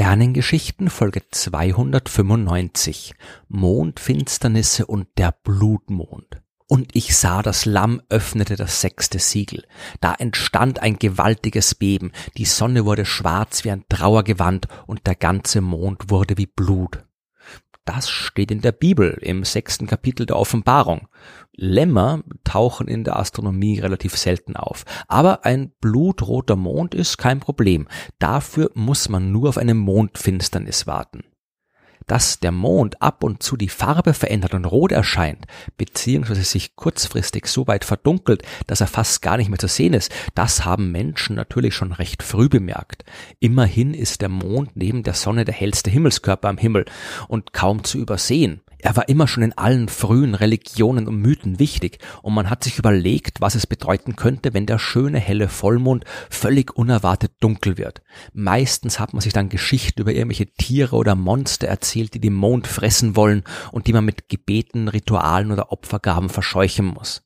Sternengeschichten Folge 295 Mondfinsternisse und der Blutmond. Und ich sah, das Lamm öffnete das sechste Siegel. Da entstand ein gewaltiges Beben, die Sonne wurde schwarz wie ein Trauergewand und der ganze Mond wurde wie Blut. Das steht in der Bibel im sechsten Kapitel der Offenbarung. Lämmer tauchen in der Astronomie relativ selten auf. Aber ein blutroter Mond ist kein Problem. Dafür muss man nur auf eine Mondfinsternis warten dass der Mond ab und zu die Farbe verändert und rot erscheint, beziehungsweise sich kurzfristig so weit verdunkelt, dass er fast gar nicht mehr zu sehen ist, das haben Menschen natürlich schon recht früh bemerkt. Immerhin ist der Mond neben der Sonne der hellste Himmelskörper am Himmel und kaum zu übersehen. Er war immer schon in allen frühen Religionen und Mythen wichtig und man hat sich überlegt, was es bedeuten könnte, wenn der schöne helle Vollmond völlig unerwartet dunkel wird. Meistens hat man sich dann Geschichten über irgendwelche Tiere oder Monster erzählt, die den Mond fressen wollen und die man mit Gebeten, Ritualen oder Opfergaben verscheuchen muss.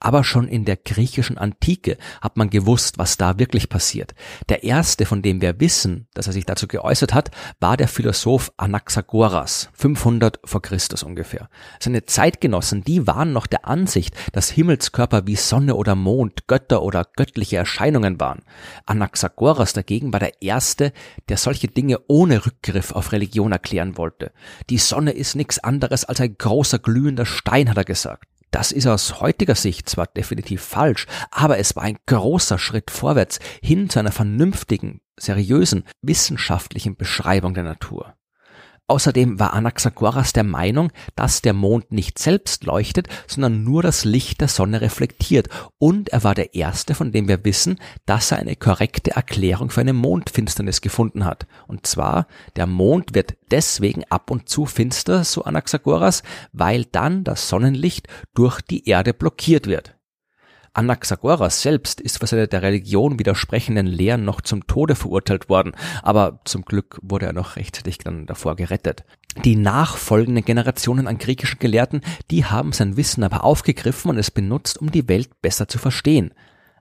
Aber schon in der griechischen Antike hat man gewusst, was da wirklich passiert. Der erste, von dem wir wissen, dass er sich dazu geäußert hat, war der Philosoph Anaxagoras, 500 vor Christus ungefähr. Seine Zeitgenossen, die waren noch der Ansicht, dass Himmelskörper wie Sonne oder Mond Götter oder göttliche Erscheinungen waren. Anaxagoras dagegen war der erste, der solche Dinge ohne Rückgriff auf Religion erklären wollte. Die Sonne ist nichts anderes als ein großer glühender Stein, hat er gesagt. Das ist aus heutiger Sicht zwar definitiv falsch, aber es war ein großer Schritt vorwärts hin zu einer vernünftigen, seriösen, wissenschaftlichen Beschreibung der Natur. Außerdem war Anaxagoras der Meinung, dass der Mond nicht selbst leuchtet, sondern nur das Licht der Sonne reflektiert, und er war der Erste, von dem wir wissen, dass er eine korrekte Erklärung für eine Mondfinsternis gefunden hat. Und zwar, der Mond wird deswegen ab und zu finster, so Anaxagoras, weil dann das Sonnenlicht durch die Erde blockiert wird. Anaxagoras selbst ist für seine der Religion widersprechenden Lehren noch zum Tode verurteilt worden, aber zum Glück wurde er noch rechtzeitig dann davor gerettet. Die nachfolgenden Generationen an griechischen Gelehrten, die haben sein Wissen aber aufgegriffen und es benutzt, um die Welt besser zu verstehen.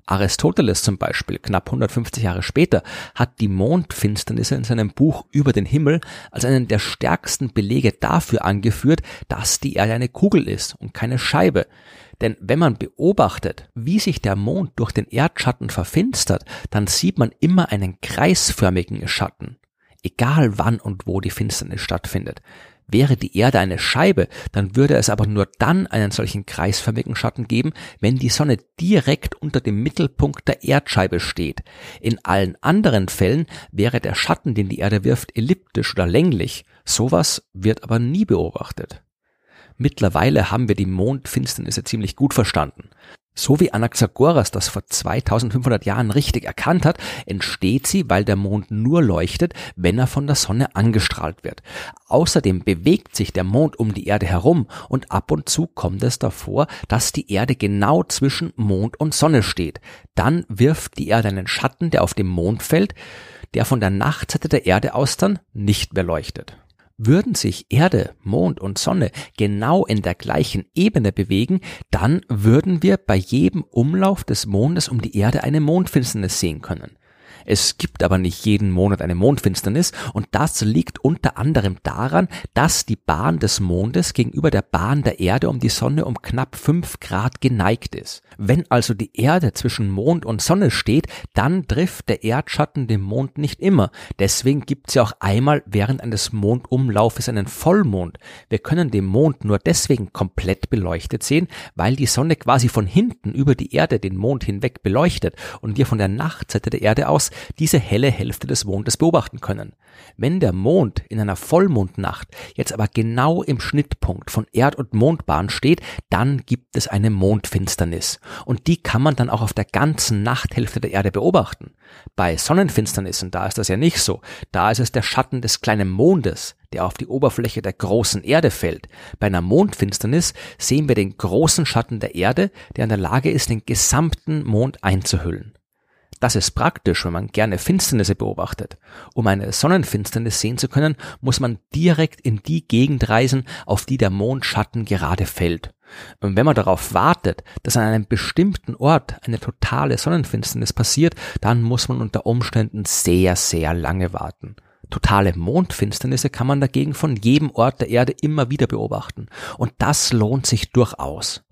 Aristoteles zum Beispiel, knapp 150 Jahre später, hat die Mondfinsternisse in seinem Buch Über den Himmel als einen der stärksten Belege dafür angeführt, dass die Erde eine Kugel ist und keine Scheibe. Denn wenn man beobachtet, wie sich der Mond durch den Erdschatten verfinstert, dann sieht man immer einen kreisförmigen Schatten, egal wann und wo die Finsternis stattfindet. Wäre die Erde eine Scheibe, dann würde es aber nur dann einen solchen kreisförmigen Schatten geben, wenn die Sonne direkt unter dem Mittelpunkt der Erdscheibe steht. In allen anderen Fällen wäre der Schatten, den die Erde wirft, elliptisch oder länglich. Sowas wird aber nie beobachtet. Mittlerweile haben wir die Mondfinsternisse ziemlich gut verstanden. So wie Anaxagoras das vor 2500 Jahren richtig erkannt hat, entsteht sie, weil der Mond nur leuchtet, wenn er von der Sonne angestrahlt wird. Außerdem bewegt sich der Mond um die Erde herum und ab und zu kommt es davor, dass die Erde genau zwischen Mond und Sonne steht. Dann wirft die Erde einen Schatten, der auf dem Mond fällt, der von der Nachtseite der Erde aus dann nicht mehr leuchtet. Würden sich Erde, Mond und Sonne genau in der gleichen Ebene bewegen, dann würden wir bei jedem Umlauf des Mondes um die Erde eine Mondfinsternis sehen können. Es gibt aber nicht jeden Monat eine Mondfinsternis und das liegt unter anderem daran, dass die Bahn des Mondes gegenüber der Bahn der Erde um die Sonne um knapp fünf Grad geneigt ist. Wenn also die Erde zwischen Mond und Sonne steht, dann trifft der Erdschatten den Mond nicht immer. Deswegen gibt es ja auch einmal während eines Mondumlaufes einen Vollmond. Wir können den Mond nur deswegen komplett beleuchtet sehen, weil die Sonne quasi von hinten über die Erde den Mond hinweg beleuchtet und wir von der Nachtseite der Erde aus diese helle Hälfte des Mondes beobachten können. Wenn der Mond in einer Vollmondnacht jetzt aber genau im Schnittpunkt von Erd- und Mondbahn steht, dann gibt es eine Mondfinsternis. Und die kann man dann auch auf der ganzen Nachthälfte der Erde beobachten. Bei Sonnenfinsternissen, da ist das ja nicht so. Da ist es der Schatten des kleinen Mondes, der auf die Oberfläche der großen Erde fällt. Bei einer Mondfinsternis sehen wir den großen Schatten der Erde, der in der Lage ist, den gesamten Mond einzuhüllen. Das ist praktisch, wenn man gerne Finsternisse beobachtet. Um eine Sonnenfinsternis sehen zu können, muss man direkt in die Gegend reisen, auf die der Mondschatten gerade fällt. Und wenn man darauf wartet, dass an einem bestimmten Ort eine totale Sonnenfinsternis passiert, dann muss man unter Umständen sehr, sehr lange warten. Totale Mondfinsternisse kann man dagegen von jedem Ort der Erde immer wieder beobachten. Und das lohnt sich durchaus.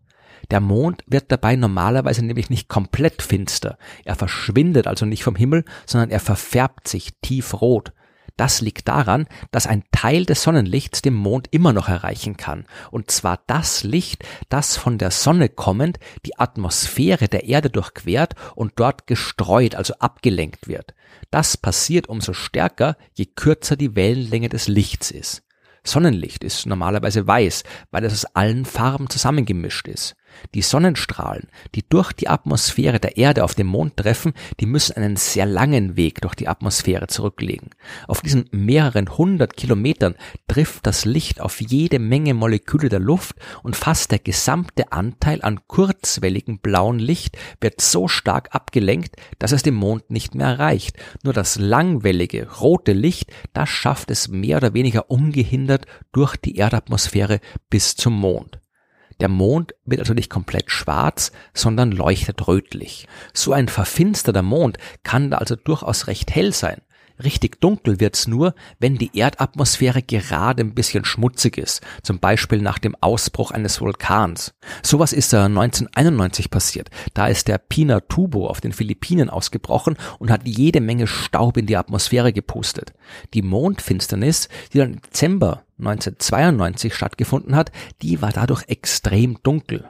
Der Mond wird dabei normalerweise nämlich nicht komplett finster. Er verschwindet also nicht vom Himmel, sondern er verfärbt sich tiefrot. Das liegt daran, dass ein Teil des Sonnenlichts den Mond immer noch erreichen kann. Und zwar das Licht, das von der Sonne kommend die Atmosphäre der Erde durchquert und dort gestreut, also abgelenkt wird. Das passiert umso stärker, je kürzer die Wellenlänge des Lichts ist. Sonnenlicht ist normalerweise weiß, weil es aus allen Farben zusammengemischt ist. Die Sonnenstrahlen, die durch die Atmosphäre der Erde auf den Mond treffen, die müssen einen sehr langen Weg durch die Atmosphäre zurücklegen. Auf diesen mehreren hundert Kilometern trifft das Licht auf jede Menge Moleküle der Luft und fast der gesamte Anteil an kurzwelligem blauen Licht wird so stark abgelenkt, dass es den Mond nicht mehr erreicht. Nur das langwellige rote Licht, das schafft es mehr oder weniger ungehindert durch die Erdatmosphäre bis zum Mond. Der Mond wird also nicht komplett schwarz, sondern leuchtet rötlich. So ein verfinsterter Mond kann da also durchaus recht hell sein. Richtig dunkel wird's nur, wenn die Erdatmosphäre gerade ein bisschen schmutzig ist, zum Beispiel nach dem Ausbruch eines Vulkans. Sowas ist da 1991 passiert. Da ist der Pinatubo auf den Philippinen ausgebrochen und hat jede Menge Staub in die Atmosphäre gepustet. Die Mondfinsternis, die dann im Dezember 1992 stattgefunden hat, die war dadurch extrem dunkel.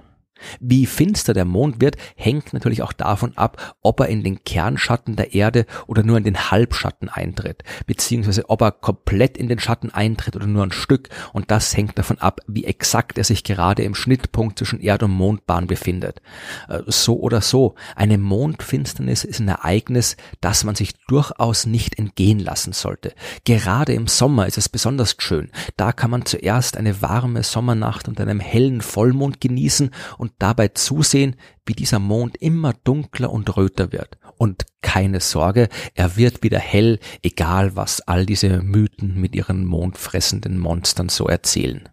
Wie finster der Mond wird, hängt natürlich auch davon ab, ob er in den Kernschatten der Erde oder nur in den Halbschatten eintritt, beziehungsweise ob er komplett in den Schatten eintritt oder nur ein Stück. Und das hängt davon ab, wie exakt er sich gerade im Schnittpunkt zwischen Erd- und Mondbahn befindet. Äh, so oder so, eine Mondfinsternis ist ein Ereignis, das man sich durchaus nicht entgehen lassen sollte. Gerade im Sommer ist es besonders schön. Da kann man zuerst eine warme Sommernacht unter einem hellen Vollmond genießen und dabei zusehen, wie dieser Mond immer dunkler und röter wird. Und keine Sorge, er wird wieder hell, egal was all diese Mythen mit ihren mondfressenden Monstern so erzählen.